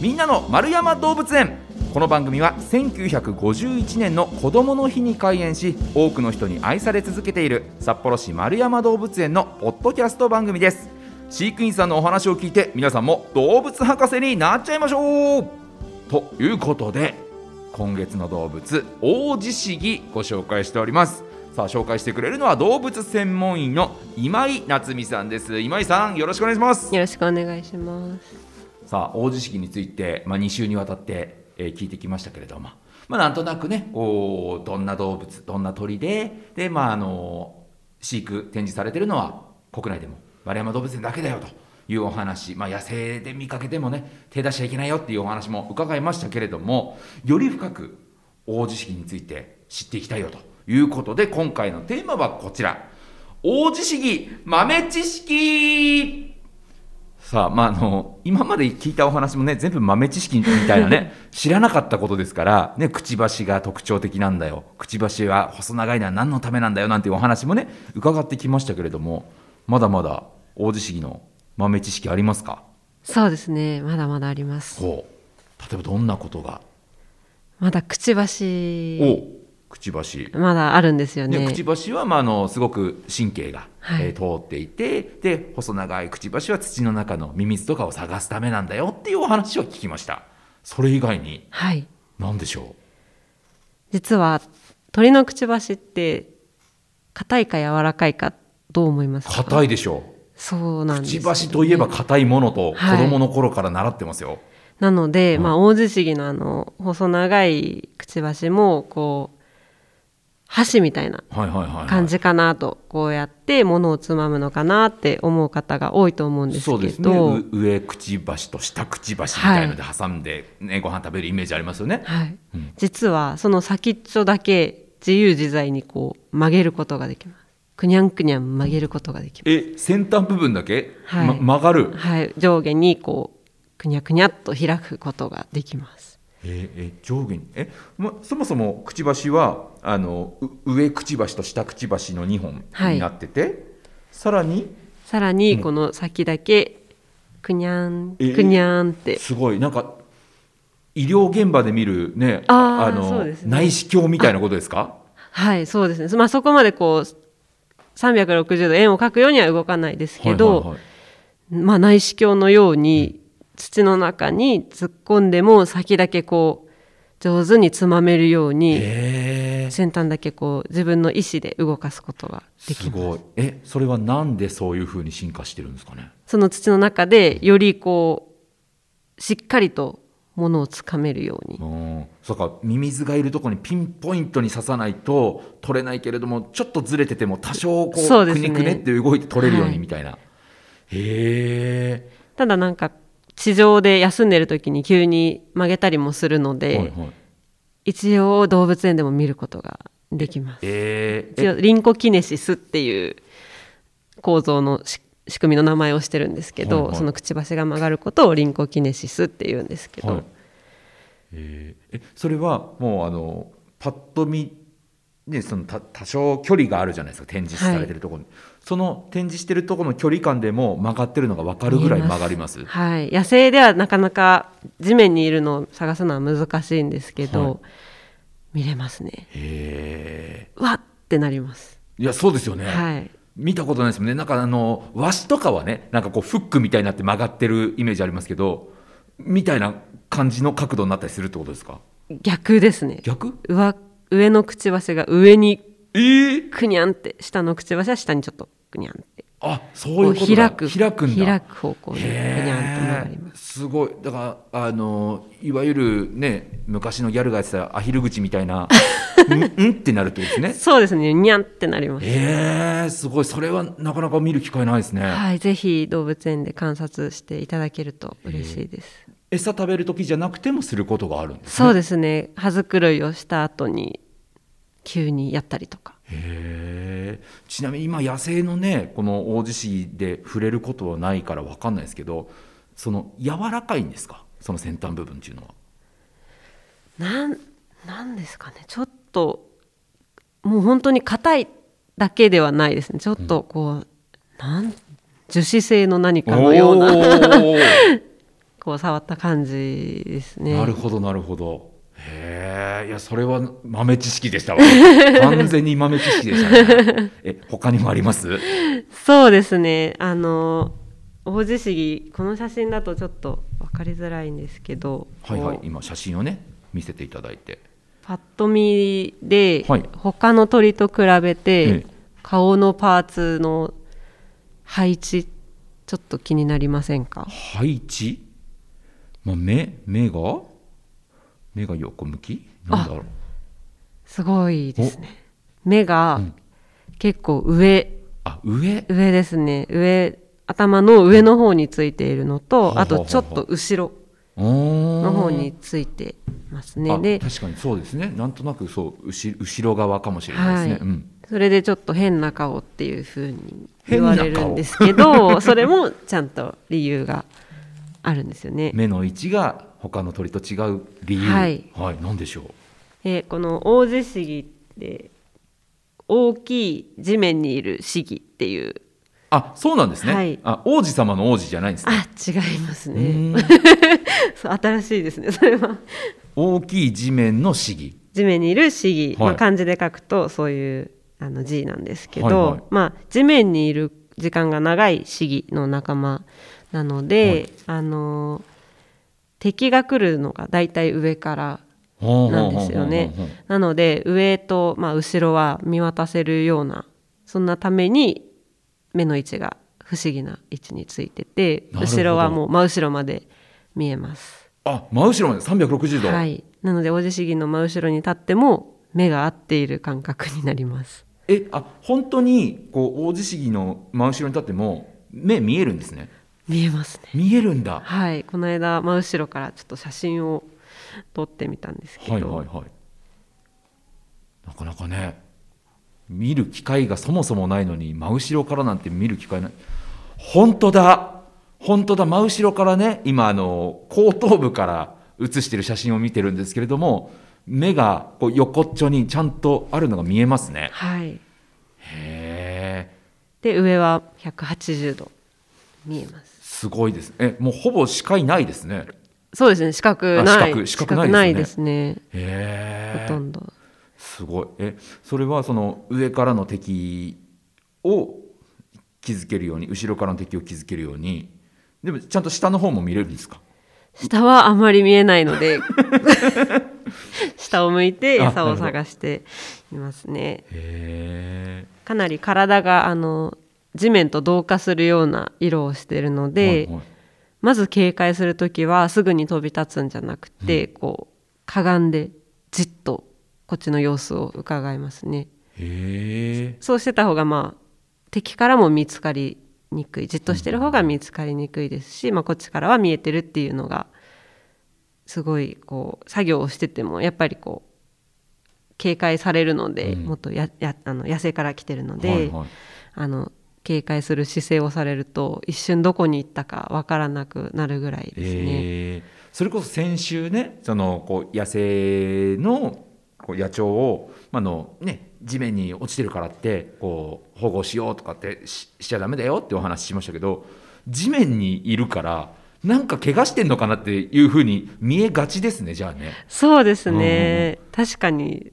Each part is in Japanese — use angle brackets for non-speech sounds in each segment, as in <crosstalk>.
みんなの丸山動物園。この番組は1951年の子どもの日に開園し多くの人に愛され続けている札幌市丸山動物園のポッドキャスト番組です。飼育員さんのお話を聞いて皆さんも動物博士になっちゃいましょう。ということで今月の動物大地市ご紹介しております。さあ紹介してくれるのは動物専門医の今井夏美さんです。今井さんよろしくお願いします。よろしくお願いします。さあ大地式について、まあ、2週にわたって、えー、聞いてきましたけれども、まあ、なんとなくねこうどんな動物どんな鳥でで、まあ、あの飼育展示されてるのは国内でも丸山動物園だけだよというお話、まあ、野生で見かけてもね手出しちゃいけないよっていうお話も伺いましたけれどもより深く大地式について知っていきたいよということで今回のテーマはこちら。大地式豆知識。さあ、まあ、あの、今まで聞いたお話もね、全部豆知識みたいなね、<laughs> 知らなかったことですから、ね、くちばしが特徴的なんだよ。くちばしは細長いのは何のためなんだよ、なんていうお話もね、伺ってきましたけれども、まだまだ大地式の豆知識ありますか？そうですね、まだまだあります。ほう。例えばどんなことが？まだくちばし。おくちばし。まだあるんですよね。くちばしは、まあ、あのすごく神経が、はい、えー、通っていてで細長いくちばしは土の中のミミズとかを探すためなんだよっていうお話を聞きました。それ以外に何でしょう、はい、実は鳥のくちばしって硬いか柔らかいかどう思いますか？硬いでしょう。そうなんです、ね、くちばしといえば硬いものと子供の頃から習ってますよ、はい、なので、まあ、大地杉のあの細長いくちばしもこう箸みたいな感じかなとこうやってものをつまむのかなって思う方が多いと思うんですけど。そうですね。上くちばしと下くちばしみたいので挟んで、ね、はい、ご飯食べるイメージありますよね、はい、うん、実はその先っちょだけ自由自在にこう曲げることができます。くにゃんくにゃん曲げることができます。え先端部分だけ、はい。ま、曲がる？はい。上下にこうくにゃくにゃっと開くことができますえー、え上下に。え、ま、そもそもくちばしはあの上くちばしと下くちばしの2本になってて、はい、さらにさらにこの先だけくにゃん、えー、くにゃんって。すごい。なんか医療現場で見るねあの、ね、内視鏡みたいなことですか？はいそうですね、まあ、そこまでこう360度円を描くようには動かないですけど、はいはいはい、まあ、内視鏡のように土の中に突っ込んでも先だけこう上手につまめるように先端だけこう自分の意思で動かすことができます。すごいえそれはなんでそういうふうに進化してるんですかね？その土の中でよりこうしっかりとものをつかめるように。そうかミミズがいるところにピンポイントに刺さないと取れないけれどもちょっとずれてても多少こうう、ね、くねくねって動いて取れるようにみたいな。はい、へえ。ただなんか地上で休んでる時に急に曲げたりもするので、はいはい、一応動物園でも見ることができます。えー、一応リンコキネシスっていう構造の仕組みの名前をしてるんですけど、はいはい、そのくちばしが曲がることをリンコキネシスっていうんですけど、はい、えー、それはもうあのパッと見ね、その多少距離があるじゃないですか展示されてるところに、はい、その展示してるところの距離感でも曲がってるのが分かるぐらい曲がります。はい。野生ではなかなか地面にいるのを探すのは難しいんですけど、はい、見れますね。へえわってなります。いやそうですよね。はい。見たことないですもんね。なんかあの和紙とかはねなんかこうフックみたいになって曲がってるイメージありますけどみたいな感じの角度になったりするってことですか？逆ですね。逆？上上のくちばしが上にくにゃんって、下のくちばしは下にちょっとくにゃんって。あそういうこと開く。開くんだ。開く方向でくにゃんと曲がります。すごい。だからあのいわゆるね昔のギャルがやってたアヒル口みたいな <laughs> んんってなるとですね。そうですね。にゃんってなります。えー、すごい。それはなかなか見る機会ないですね。はいぜひ動物園で観察していただけると嬉しいです、餌食べる時じゃなくてもすることがあるんです、ね、そうですね。葉づるいをした後に急にやったりとかへちなみに今野生のねこの大地市で触れることはないから分かんないですけどその柔らかいんですか？その先端部分っていうのは。なんなんですかね。ちょっともう本当に硬いだけではないですね。ちょっとこう、うん、なん樹脂製の何かのようなこ <laughs> こう触った感じですね。なるほどなるほどへえいやそれは豆知識でしたわ。<laughs> 完全に豆知識でしたね。え他にもあります？そうですね。あの大地杉この写真だとちょっと分かりづらいんですけど、はいはい。今写真をね見せていただいて。パッと見で、はい。他の鳥と比べて、ええ。顔のパーツの配置ちょっと気になりませんか？配置、まあ、目目が？目が横向き？なんだろう。すごいですね。目がうん結構上。あ上？上ですね。上頭の上の方についているのと、はあはああとちょっと後ろのの方についてますね。あで確かにそうですね。なんとなくそう後後ろ側かもしれないですね、はい。うん、それでちょっと変な顔っていう風に言われるんですけど <laughs> それもちゃんと理由があるんですよね。目の位置が他の鳥と違う理由。はい、はい、何でしょう？でこの大地杉って大きい地面にいる杉っていう。あそうなんですね、はい。あ王子様の王子じゃないんですね。あ違いますうね <laughs> 新しいですねそれは。大きい地面の市議地面にいる杉、はい。まあ、漢字で書くとそういうあの字なんですけど、はいはい。まあ、地面にいる時間が長い杉の仲間なので、あの敵が来るのがだいたい上からなんですよね。なので上と、まあ、後ろは見渡せるようなそんなために目の位置が不思議な位置についてて後ろはもう真後ろまで見えます。あ真後ろまで360度、はい、なので大地杉の真後ろに立っても目が合っている感覚になります。えあ本当にこう大地市議の真後ろに立っても目見えるんですね見えますね。見えるんだ。はい、この間真後ろからちょっと写真を撮ってみたんですけど、はいはいはい。なかなかね見る機会がそもそもないのに真後ろからなんて見る機会ない。本当だ。本当だ。真後ろからね今あの後頭部から写してる写真を見てるんですけれども目がこう横っちょにちゃんとあるのが見えますね。はい、へえで上は180度見えます。すごいですえもうほぼ視界ないですね。そうですね、四角あない。四角。四角ないですね。へえほとんど。すごい。えそれはその上からの敵を気づけるように後ろからの敵を気づけるように。でもちゃんと下の方も見れるんですか？下はあんまり見えないので。<laughs> 下を向いて餌を探していますね。へかなり体があの地面と同化するような色をしているのえで、まず警戒する時はすぐに飛び立つんじゃなくて、こうかがんでじっとこっちの様子を伺いますね。そうしてた方がまあ敵からも見つかりにくい。じっとしてる方が見つかりにくいですし、まあ、こっちからは見えてるっていうのがすごいこう作業をしててもやっぱりこう警戒されるので、うん。もっとややあの野生から来てるので、はいはい。あの警戒する姿勢をされると一瞬どこに行ったかわからなくなるぐらいですね。えーそれこそ先週ねそのこう野生のこう野鳥を、まあのね、地面に落ちてるからってこう保護しようとかってししちゃダメだよってお話ししましたけど地面にいるからなんか怪我してんのかなっていうふうに見えがちですねじゃあね。そうですね、確かに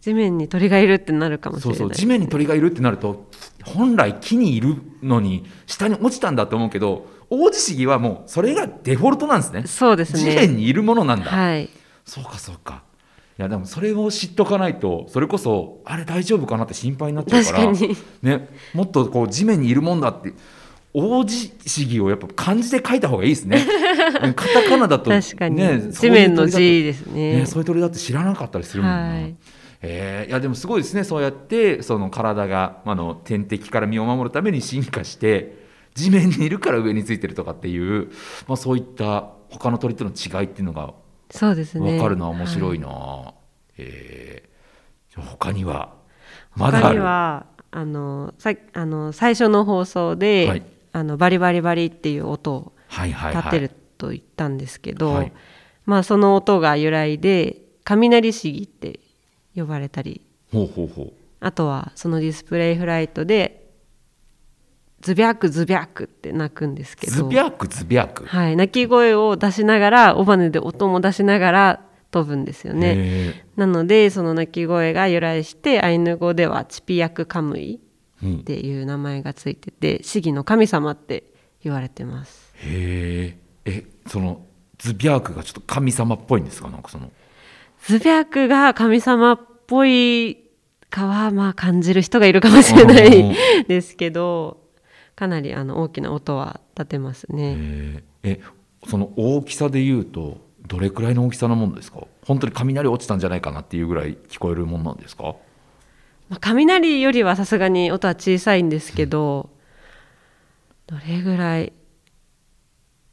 地面に鳥がいるってなるかもしれないそうそう地面に鳥がいるってなると本来木にいるのに下に落ちたんだと思うけど大地市議はもうそれがデフォルトなんですね。そうですね地面にいるものなんだ。はいそうかそうか。いやでもそれを知っとかないとそれこそあれ大丈夫かなって心配になっちゃうから確かにね、もっとこう地面にいるもんだって大地市議をやっぱ漢字で書いた方がいいですね。う <laughs> んカタカナだと、ね、地面の字ですねね、そういう鳥だって知らなかったりするもんな。はいえー。いやでもすごいですね。そうやってその体が、まあ、の天敵から身を守るために進化して地面にいるから上についてるとかっていう、まあ、そういった他の鳥との違いっていうのがそうですね。分かるのは面白いはな、えー。他にはまだあ他にるはあのさあの最初の放送で、はい。あのバリバリバリっていう音をはいはいはい。立てると言ったんですけど、はい。まあその音が由来で雷シギって呼ばれたり。あとはそのディスプレイフライトでズビャクズビャクって鳴くんですけど。ズビャクズビャク？はい、鳴き声を出しながら尾羽で音も出しながら飛ぶんですよね。へなのでその鳴き声が由来してアイヌ語ではチピヤクカムイっていう名前がついてて市議の神様って言われてます。へえ。えそのズビャークがちょっと神様っぽいんですか？なんかそのズビャクが神様っぽいかはまあ感じる人がいるかもしれなうんいですけどかなりあの大きな音は立てますね。へええその大きさで言うとどれくらいの大きさなもんですか？本当に雷落ちたんじゃないかなっていうぐらい聞こえるもんなんですか？まあ、雷よりはさすがに音は小さいんですけど、どれぐらい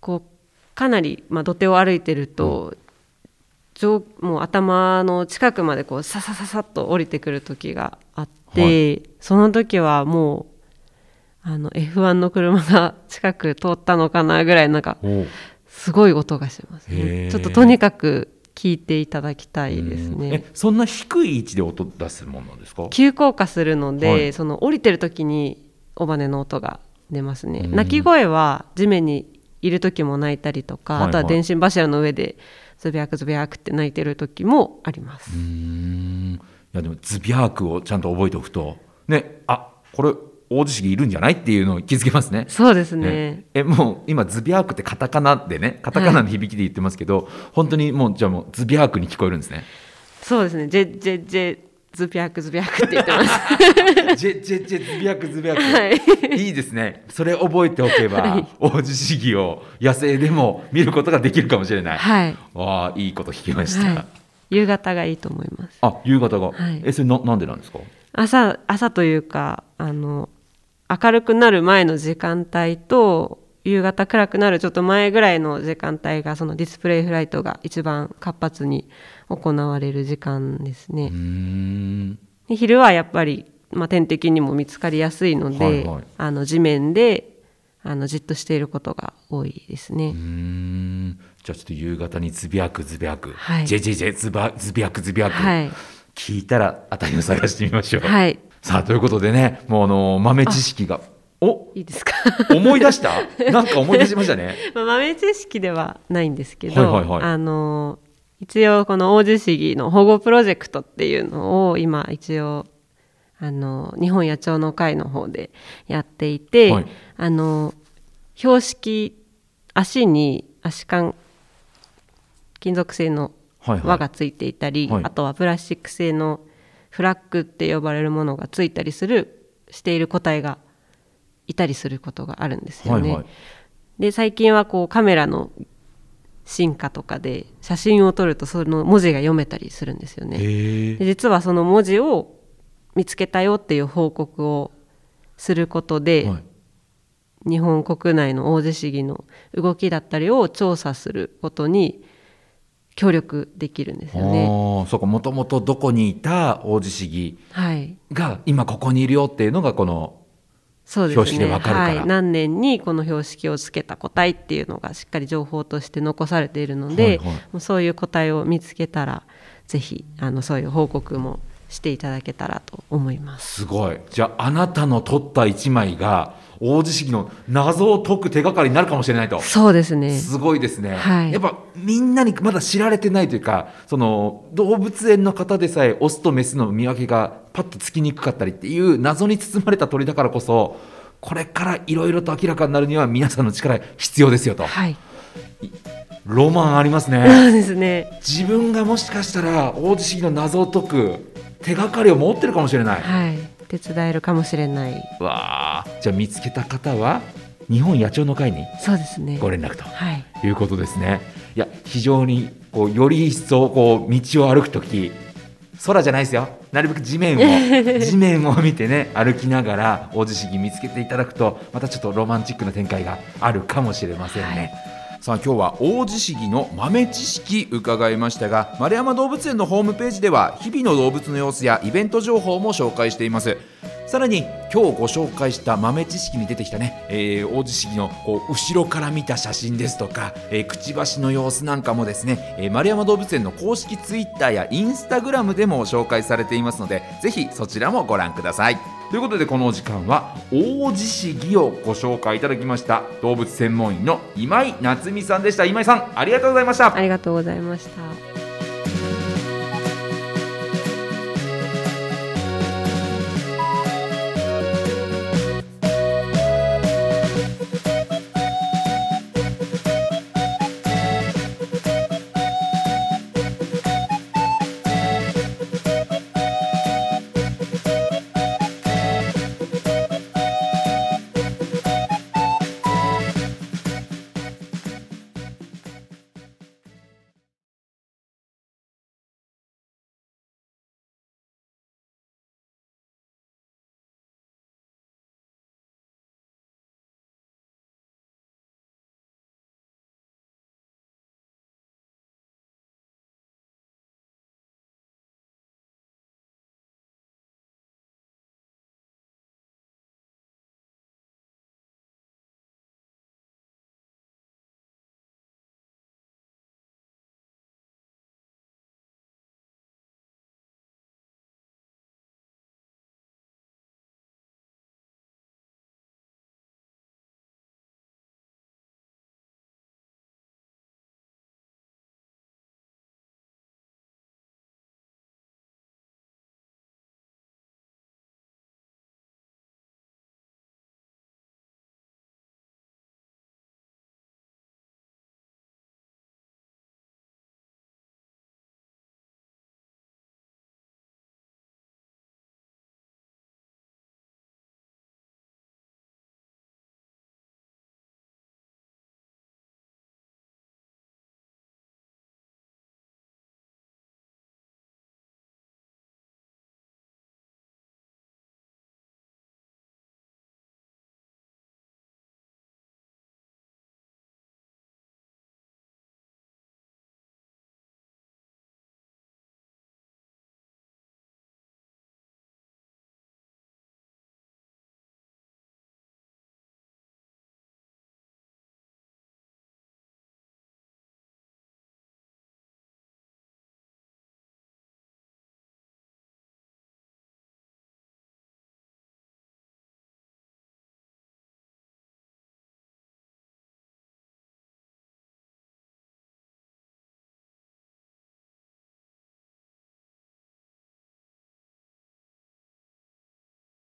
こうかなり、まあ、土手を歩いてると、上もう頭の近くまでこうささささっと降りてくる時があって、はその時はもうあの F1 の車が近く通ったのかなぐらいなんかおすごい音がしますへねーちょっととにかく聞いていただきたいですね。えそんな低い位置で音出すもんなんですか？急降下するので、はい。その降りてる時に尾羽の音が出ますね、うん。鳴き声は地面にいる時も鳴いたりとか、はいはい。あとは電信柱の上でズビャクズビャクって鳴いてる時もあります、うーん。いやでもズビャークをちゃんと覚えておくとねあこれ大地式いるんじゃないっていうのを気づけますね。そうですね。ね。えもう今ズビャークってカタカナでねカタカナの響きで言ってますけど、本当にもうじゃあもうズビャークに聞こえるんですね。そうですね。ジェジェジェズビャクズビャクって言ってます。<laughs> ジェジェジェズビャークズビャーク、はい。いいですね。それ覚えておけば、王子市議を野生でも見ることができるかもしれない、はい、わあいいこと聞きました、はい、夕方がいいと思います。あ夕方が、はい。えそれななんでなんですか？朝朝というかあの明るくなる前の時間帯と夕方暗くなるちょっと前ぐらいの時間帯がそのディスプレイフライトが一番活発に行われる時間ですね。で昼はやっぱり、まあ、天敵にも見つかりやすいので、はいはい。あの地面であのじっとしていることが多いですね。じゃあちょっと夕方にズビャクズビャク、はい。ジェジェジェズバズビャクズビャク、はい、聞いたら当たりを探してみましょう、はい、さあということでねもうあの豆知識がおいいですか？思い出した？なんか思い出しましたね。<laughs> まあ豆知識ではないんですけど、はいはいはい。あの一応この大地市議の保護プロジェクトっていうのを今一応あの日本野鳥の会の方でやっていて、はい。あの標識足に足管金属製のはいはい。輪がついていたり、はい。あとはプラスチック製のフラッグって呼ばれるものがついたりするしている個体がいたりすることがあるんですよね。はいはい。で最近はこうカメラの進化とかで写真を撮るとその文字が読めたりするんですよね。で実はその文字を見つけたよっていう報告をすることで、はい日本国内の大地市議の動きだったりを調査することに協力できるんですよね。そうかもともとどこにいた王子市議はい、が今ここにいるよっていうのがこのそうです標識でね。わかるからはい、何年にこの標識をつけた個体っていうのがしっかり情報として残されているので、はいはいもうそういう個体を見つけたらぜひあのそういう報告もしていただけたらと思います。すごいじゃああなたの撮った一枚が王子市議の謎を解く手がかりになるかもしれないとそうですね。すごいですね、はいやっぱみんなにまだ知られてないというかその動物園の方でさえオスとメスの見分けがパッとつきにくかったりっていう謎に包まれた鳥だからこそこれからいろいろと明らかになるには皆さんの力必要ですよとはい。ロマンありますねそうですね。自分がもしかしたら王子市議の謎を解く手がかりを持ってるかもしれないはい。手伝えるかもしれない。わあじゃあ見つけた方は日本野鳥の会にそうですね。ご連絡とはい。いうことですね。いや非常にこうより一層こう道を歩くとき空じゃないですよなるべく地面を <laughs> 地面を見てね歩きながら大地市議見つけていただくとまたちょっとロマンチックな展開があるかもしれませんね。はいさあ今日は大地市議の豆知識伺いましたが丸山動物園のホームページでは日々の動物の様子やイベント情報も紹介しています。さらに今日ご紹介した豆知識に出てきたね、えー、大地市議のこう後ろから見た写真ですとか、えーくちばしの様子なんかもですね、えー丸山動物園の公式ツイッターやインスタグラムでも紹介されていますのでぜひそちらもご覧ください。ということでこのお時間は大地市をご紹介いただきました動物専門医の今井夏美さんでした。今井さんありがとうございました。ありがとうございました。